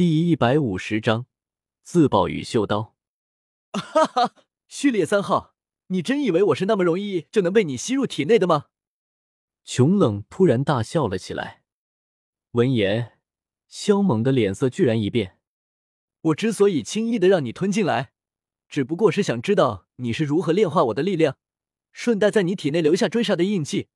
第一百五十章自爆与秀刀。哈哈，序列三号，你真以为我是那么容易就能被你吸入体内的吗？穷冷突然大笑了起来。闻言，萧猛的脸色居然一变。我之所以轻易的让你吞进来，只不过是想知道你是如何炼化我的力量，顺带在你体内留下追杀的印记。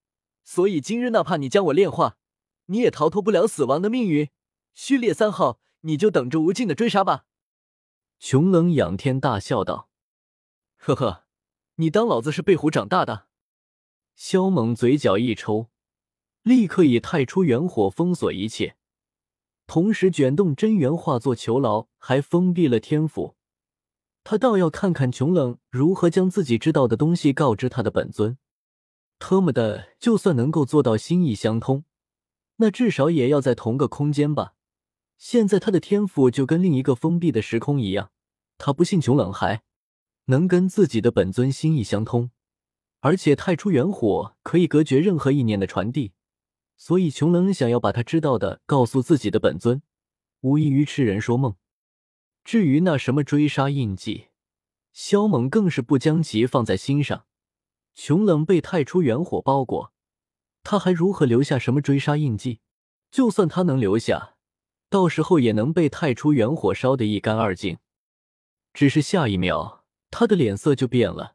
所以今日哪怕你将我炼化，你也逃脱不了死亡的命运。序列三号，你就等着无尽的追杀吧。穷冷仰天大笑道：“呵呵，你当老子是被虎长大的？”萧猛嘴角一抽，立刻以太初元火封锁一切，同时卷动真元化作囚牢，还封闭了天府。他倒要看看穷冷如何将自己知道的东西告知他的本尊。特么的，就算能够做到心意相通，那至少也要在同个空间吧？现在他的天赋就跟另一个封闭的时空一样，他不信穷冷还能跟自己的本尊心意相通，而且太初元火可以隔绝任何意念的传递，所以穷冷想要把他知道的告诉自己的本尊，无异于痴人说梦。至于那什么追杀印记，萧猛更是不将其放在心上。穷冷被太初元火包裹，他还如何留下什么追杀印记？就算他能留下，到时候也能被太初元火烧得一干二净。只是下一秒，他的脸色就变了，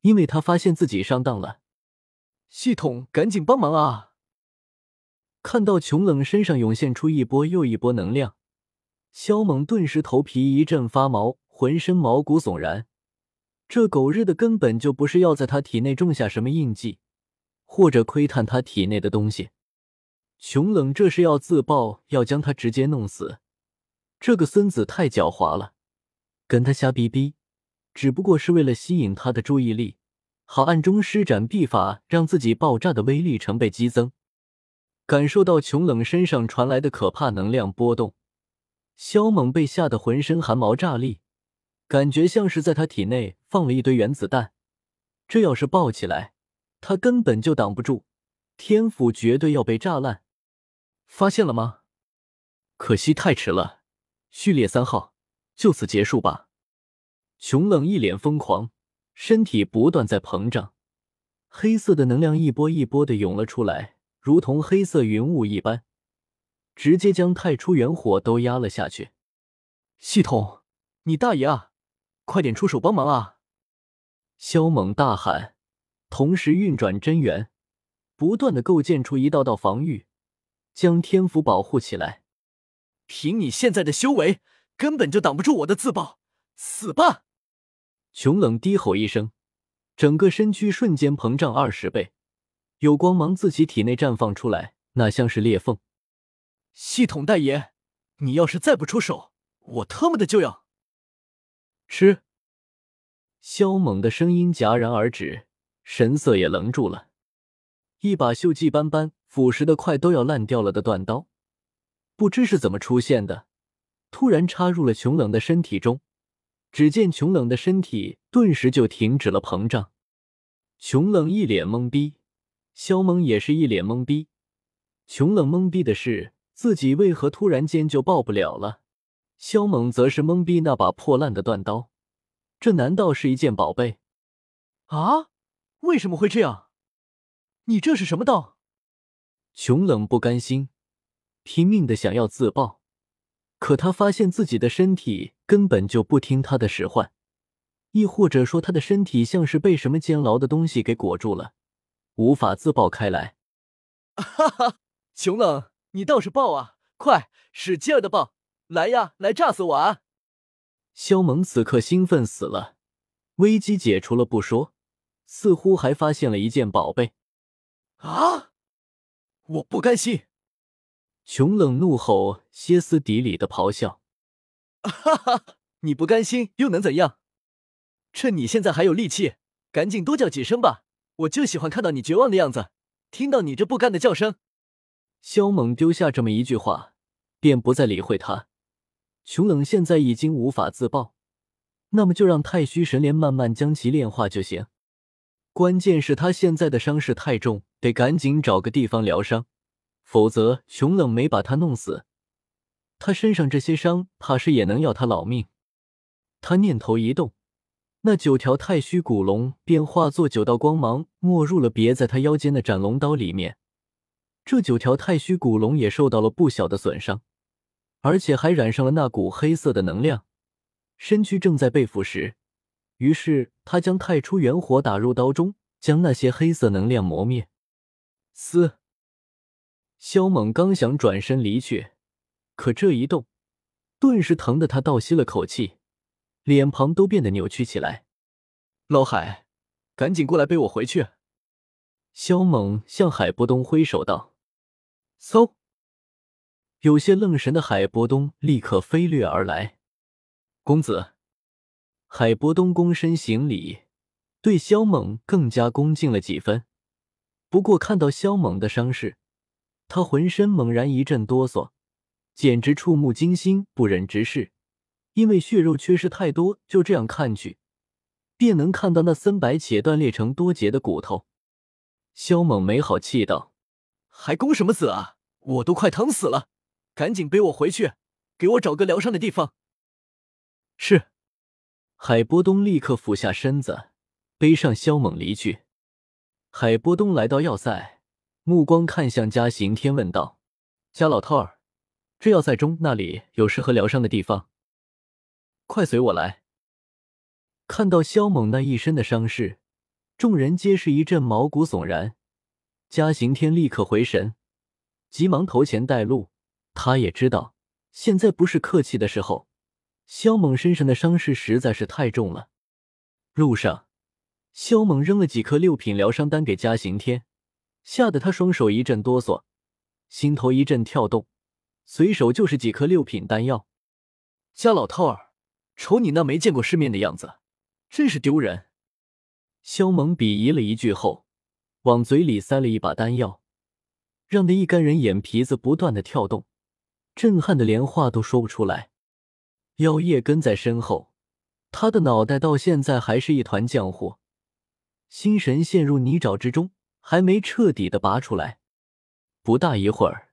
因为他发现自己上当了。系统，赶紧帮忙啊！看到穷冷身上涌现出一波又一波能量，萧猛顿时头皮一阵发毛，浑身毛骨悚然。这狗日的根本就不是要在他体内种下什么印记，或者窥探他体内的东西。穷冷这是要自爆，要将他直接弄死。这个孙子太狡猾了，跟他瞎逼逼，只不过是为了吸引他的注意力，好暗中施展秘法，让自己爆炸的威力成倍激增。感受到穷冷身上传来的可怕能量波动，萧猛被吓得浑身汗毛炸立。感觉像是在他体内放了一堆原子弹，这要是爆起来，他根本就挡不住，天府绝对要被炸烂。发现了吗？可惜太迟了，序列三号，就此结束吧。熊冷一脸疯狂，身体不断在膨胀，黑色的能量一波一波的涌了出来，如同黑色云雾一般，直接将太初元火都压了下去。系统，你大爷啊！快点出手帮忙啊！萧猛大喊，同时运转真元，不断的构建出一道道防御，将天府保护起来。凭你现在的修为，根本就挡不住我的自爆，死吧！穷冷低吼一声，整个身躯瞬间膨胀二十倍，有光芒自其体内绽放出来，那像是裂缝。系统大爷，你要是再不出手，我特么的就要！吃！萧猛的声音戛然而止，神色也愣住了。一把锈迹斑斑、腐蚀的快都要烂掉了的断刀，不知是怎么出现的，突然插入了穷冷的身体中。只见穷冷的身体顿时就停止了膨胀。穷冷一脸懵逼，肖猛也是一脸懵逼。穷冷懵逼的是，自己为何突然间就爆不了了？肖猛则是懵逼，那把破烂的断刀，这难道是一件宝贝？啊？为什么会这样？你这是什么道？穷冷不甘心，拼命的想要自爆，可他发现自己的身体根本就不听他的使唤，亦或者说他的身体像是被什么监牢的东西给裹住了，无法自爆开来。哈哈，穷冷，你倒是爆啊！快，使劲的爆！来呀，来炸死我啊！肖猛此刻兴奋死了，危机解除了不说，似乎还发现了一件宝贝。啊！我不甘心！穷冷怒吼，歇斯底里的咆哮。哈哈，你不甘心又能怎样？趁你现在还有力气，赶紧多叫几声吧！我就喜欢看到你绝望的样子，听到你这不甘的叫声。萧猛丢下这么一句话，便不再理会他。穷冷现在已经无法自爆，那么就让太虚神莲慢慢将其炼化就行。关键是他现在的伤势太重，得赶紧找个地方疗伤，否则熊冷没把他弄死，他身上这些伤，怕是也能要他老命。他念头一动，那九条太虚古龙便化作九道光芒，没入了别在他腰间的斩龙刀里面。这九条太虚古龙也受到了不小的损伤，而且还染上了那股黑色的能量，身躯正在被腐蚀。于是他将太初元火打入刀中，将那些黑色能量磨灭。嘶！萧猛刚想转身离去，可这一动，顿时疼得他倒吸了口气，脸庞都变得扭曲起来。老海，赶紧过来背我回去！萧猛向海波东挥手道。嗖！有些愣神的海波东立刻飞掠而来。公子。海波东躬身行礼，对萧猛更加恭敬了几分。不过看到萧猛的伤势，他浑身猛然一阵哆嗦，简直触目惊心，不忍直视。因为血肉缺失太多，就这样看去，便能看到那森白且断裂成多节的骨头。萧猛没好气道：“还恭什么子啊？我都快疼死了！赶紧背我回去，给我找个疗伤的地方。”是。海波东立刻俯下身子，背上萧猛离去。海波东来到要塞，目光看向嘉刑天，问道：“嘉老头儿，这要塞中那里有适合疗伤的地方？快随我来。”看到萧猛那一身的伤势，众人皆是一阵毛骨悚然。嘉刑天立刻回神，急忙头前带路。他也知道，现在不是客气的时候。萧猛身上的伤势实在是太重了。路上，萧猛扔了几颗六品疗伤丹给嘉行天，吓得他双手一阵哆嗦，心头一阵跳动，随手就是几颗六品丹药。嘉老头儿，瞅你那没见过世面的样子，真是丢人！萧猛鄙夷了一句后，往嘴里塞了一把丹药，让那一干人眼皮子不断的跳动，震撼的连话都说不出来。妖夜跟在身后，他的脑袋到现在还是一团浆糊，心神陷入泥沼之中，还没彻底的拔出来。不大一会儿，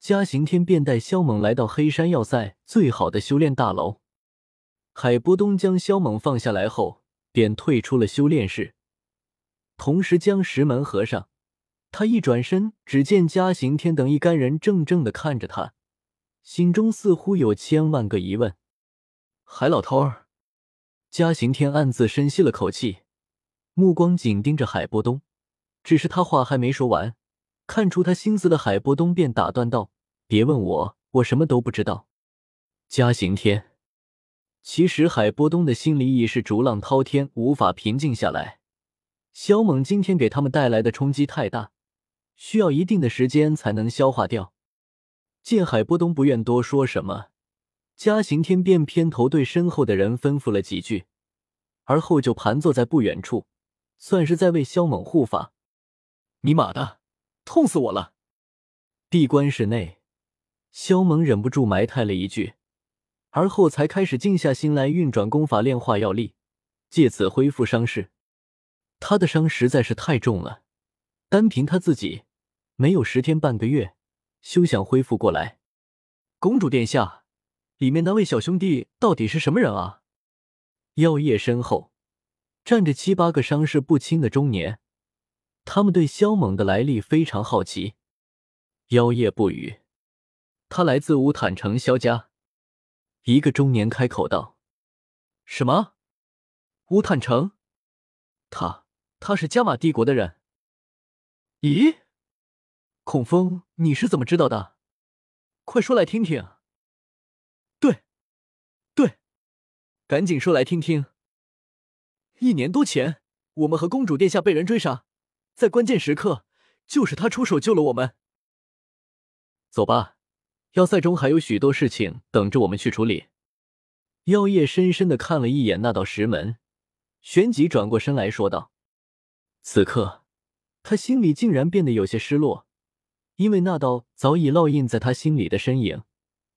嘉刑天便带萧猛来到黑山要塞最好的修炼大楼。海波东将萧猛放下来后，便退出了修炼室，同时将石门合上。他一转身，只见嘉刑天等一干人怔怔的看着他，心中似乎有千万个疑问。海老头儿，嘉刑天暗自深吸了口气，目光紧盯着海波东。只是他话还没说完，看出他心思的海波东便打断道：“别问我，我什么都不知道。”嘉刑天，其实海波东的心里已是逐浪滔天，无法平静下来。肖猛今天给他们带来的冲击太大，需要一定的时间才能消化掉。见海波东不愿多说什么。嘉刑天便偏头对身后的人吩咐了几句，而后就盘坐在不远处，算是在为萧猛护法。尼玛的，痛死我了！闭关室内，萧猛忍不住埋汰了一句，而后才开始静下心来运转功法炼化药力，借此恢复伤势。他的伤实在是太重了，单凭他自己，没有十天半个月，休想恢复过来。公主殿下。里面那位小兄弟到底是什么人啊？药叶身后站着七八个伤势不轻的中年，他们对萧猛的来历非常好奇。妖夜不语，他来自乌坦城萧家。一个中年开口道：“什么？乌坦城？他他是加玛帝国的人？咦？孔峰，你是怎么知道的？快说来听听。”赶紧说来听听。一年多前，我们和公主殿下被人追杀，在关键时刻，就是他出手救了我们。走吧，要塞中还有许多事情等着我们去处理。妖夜深深的看了一眼那道石门，旋即转过身来说道：“此刻，他心里竟然变得有些失落，因为那道早已烙印在他心里的身影，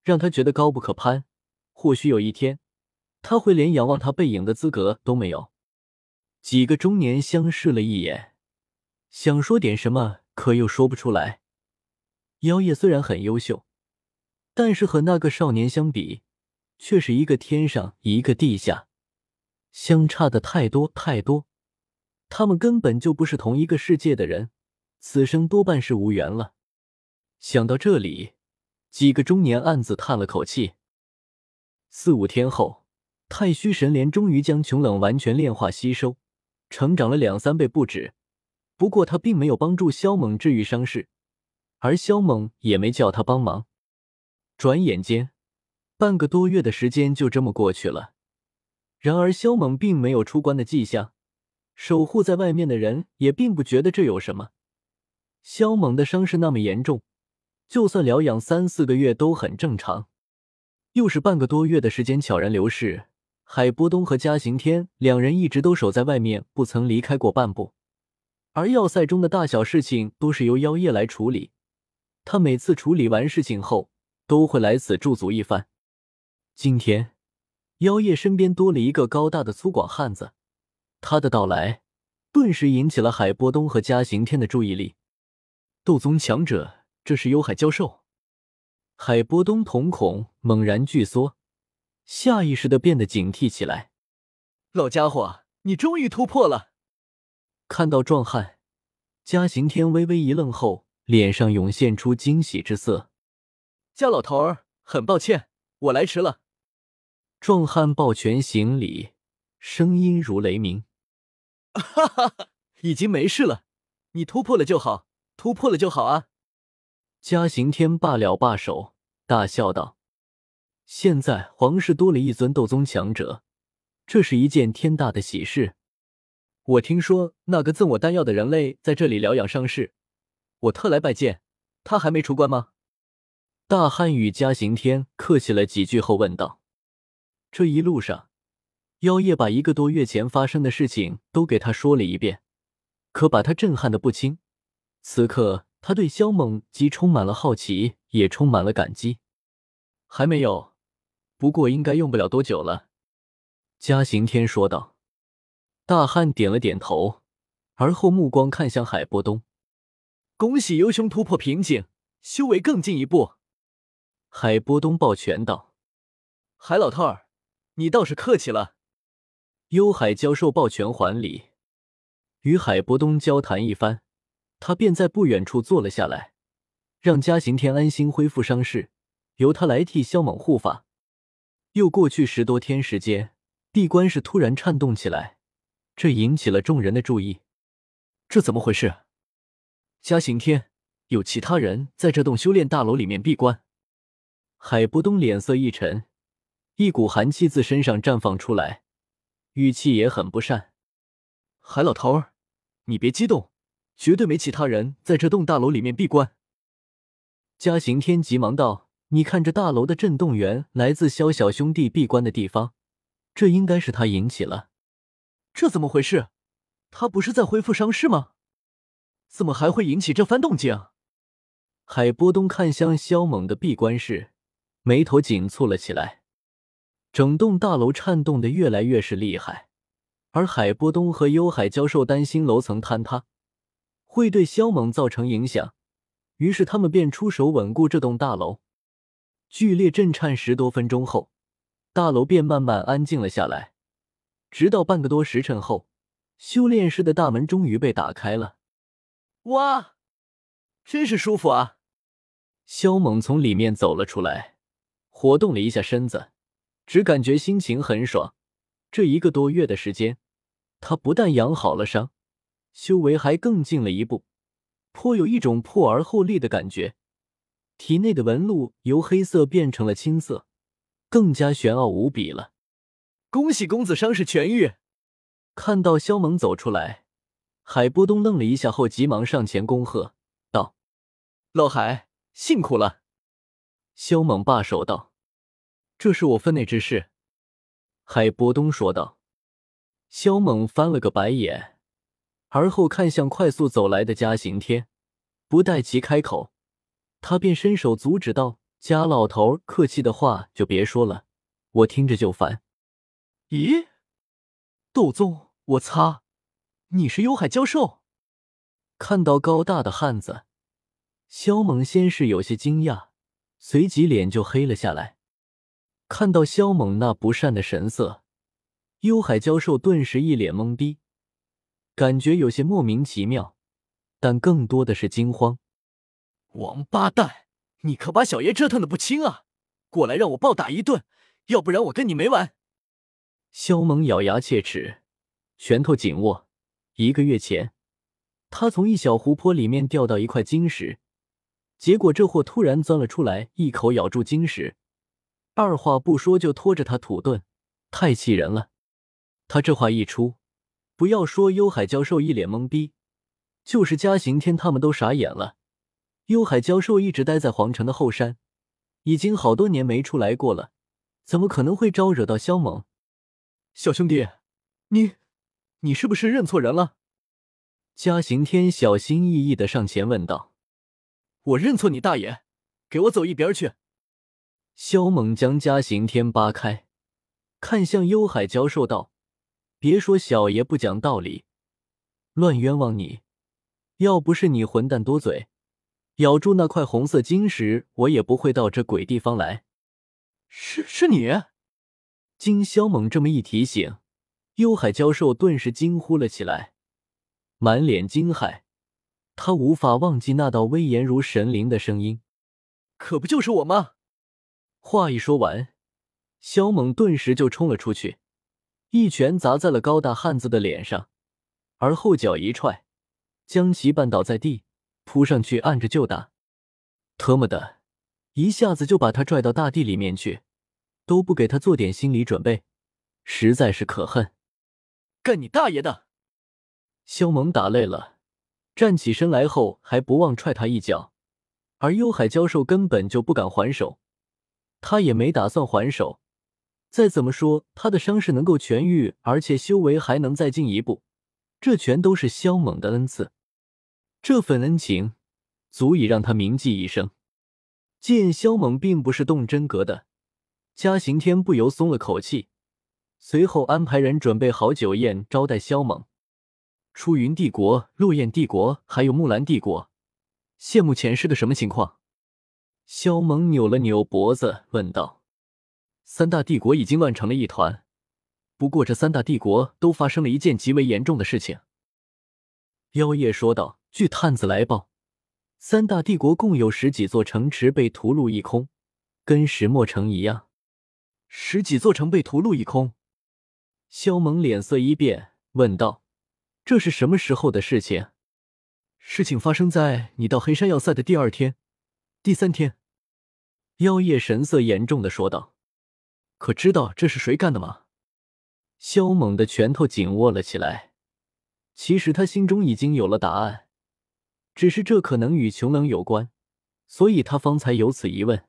让他觉得高不可攀。或许有一天。”他会连仰望他背影的资格都没有。几个中年相视了一眼，想说点什么，可又说不出来。妖夜虽然很优秀，但是和那个少年相比，却是一个天上一个地下，相差的太多太多。他们根本就不是同一个世界的人，此生多半是无缘了。想到这里，几个中年暗自叹了口气。四五天后，太虚神莲终于将穷冷完全炼化吸收，成长了两三倍不止。不过他并没有帮助萧猛治愈伤势，而萧猛也没叫他帮忙。转眼间。半个多月的时间就这么过去了，然而萧猛并没有出关的迹象，守护在外面的人也并不觉得这有什么。萧猛的伤势那么严重，就算疗养三四个月都很正常。又是半个多月的时间悄然流逝，海波东和嘉行天两人一直都守在外面，不曾离开过半步。而要塞中的大小事情都是由妖夜来处理，他每次处理完事情后，都会来此驻足一番。今天，妖夜身边多了一个高大的粗犷汉子，他的到来顿时引起了海波东和嘉刑天的注意力。斗宗强者，这是幽海教授。海波东瞳孔猛然巨缩，下意识的变得警惕起来。老家伙，你终于突破了！看到壮汉，嘉刑天微微一愣后，脸上涌现出惊喜之色。嘉老头儿，很抱歉，我来迟了。壮汉抱拳行礼，声音如雷鸣：“哈哈哈，已经没事了，你突破了就好，突破了就好啊！”嘉刑天罢了罢手，大笑道：“现在皇室多了一尊斗宗强者，这是一件天大的喜事。我听说那个赠我丹药的人类在这里疗养伤势，我特来拜见。他还没出关吗？”大汉与嘉刑天客气了几句后问道。这一路上，妖夜把一个多月前发生的事情都给他说了一遍，可把他震撼的不轻。此刻，他对萧猛既充满了好奇，也充满了感激。还没有，不过应该用不了多久了。”嘉刑天说道。大汉点了点头，而后目光看向海波东：“恭喜幽兄突破瓶颈，修为更进一步。”海波东抱拳道：“海老头儿。”你倒是客气了，幽海教授抱拳还礼，与海波东交谈一番，他便在不远处坐了下来，让嘉刑天安心恢复伤势，由他来替萧猛护法。又过去十多天时间，闭关室突然颤动起来，这引起了众人的注意。这怎么回事？嘉刑天，有其他人在这栋修炼大楼里面闭关？海波东脸色一沉。一股寒气自身上绽放出来，语气也很不善。海老头儿，你别激动，绝对没其他人在这栋大楼里面闭关。嘉刑天急忙道：“你看这大楼的震动源来自萧小兄弟闭关的地方，这应该是他引起了。这怎么回事？他不是在恢复伤势吗？怎么还会引起这番动静？”海波东看向萧猛的闭关室，眉头紧蹙了起来。整栋大楼颤动的越来越是厉害，而海波东和幽海教授担心楼层坍塌会对萧猛造成影响，于是他们便出手稳固这栋大楼。剧烈震颤十多分钟后，大楼便慢慢安静了下来。直到半个多时辰后，修炼室的大门终于被打开了。哇，真是舒服啊！萧猛从里面走了出来，活动了一下身子。只感觉心情很爽，这一个多月的时间，他不但养好了伤，修为还更进了一步，颇有一种破而后立的感觉。体内的纹路由黑色变成了青色，更加玄奥无比了。恭喜公子伤势痊愈！看到萧猛走出来，海波东愣了一下后，急忙上前恭贺道：“老海，辛苦了。”萧猛罢手道。这是我分内之事，海波东说道。萧猛翻了个白眼，而后看向快速走来的嘉刑天，不待其开口，他便伸手阻止道：“嘉老头，客气的话就别说了，我听着就烦。”咦，斗宗，我擦，你是幽海教授？看到高大的汉子，萧猛先是有些惊讶。随即脸就黑了下来。看到萧猛那不善的神色，幽海教授顿时一脸懵逼，感觉有些莫名其妙，但更多的是惊慌。王八蛋，你可把小爷折腾的不轻啊！过来让我暴打一顿，要不然我跟你没完！萧猛咬牙切齿，拳头紧握。一个月前，他从一小湖泊里面钓到一块晶石，结果这货突然钻了出来，一口咬住晶石，二话不说就拖着他土遁，太气人了。他这话一出，不要说幽海教授一脸懵逼，就是嘉刑天他们都傻眼了。幽海教授一直待在皇城的后山，已经好多年没出来过了，怎么可能会招惹到萧猛？小兄弟，你。你是不是认错人了？嘉刑天小心翼翼的上前问道：“我认错你大爷，给我走一边去！”萧猛将嘉刑天扒开，看向幽海教授道：“别说小爷不讲道理，乱冤枉你！要不是你混蛋多嘴，咬住那块红色晶石，我也不会到这鬼地方来。”是是你？经萧猛这么一提醒。幽海教授顿时惊呼了起来，满脸惊骇。他无法忘记那道威严如神灵的声音：“可不就是我吗？”话一说完，萧猛顿时就冲了出去，一拳砸在了高大汉子的脸上，而后脚一踹，将其绊倒在地，扑上去按着就打。特么的，一下子就把他拽到大地里面去，都不给他做点心理准备，实在是可恨。干你大爷的！萧猛打累了，站起身来后还不忘踹他一脚，而幽海教授根本就不敢还手，他也没打算还手。再怎么说，他的伤势能够痊愈，而且修为还能再进一步，这全都是萧猛的恩赐，这份恩情足以让他铭记一生。见萧猛并不是动真格的，嘉刑天不由松了口气。随后安排人准备好酒宴招待萧猛。出云帝国、落雁帝国还有木兰帝国，现目前是个什么情况？萧猛扭了扭脖子问道：“三大帝国已经乱成了一团，不过这三大帝国都发生了一件极为严重的事情。”妖夜说道：“据探子来报，三大帝国共有十几座城池被屠戮一空，跟石墨城一样，十几座城被屠戮一空。”萧猛脸色一变，问道：“这是什么时候的事情？”事情发生在你到黑山要塞的第二天、第三天。妖夜神色严重的说道：“可知道这是谁干的吗？”萧猛的拳头紧握了起来。其实他心中已经有了答案，只是这可能与穷冷有关，所以他方才有此疑问。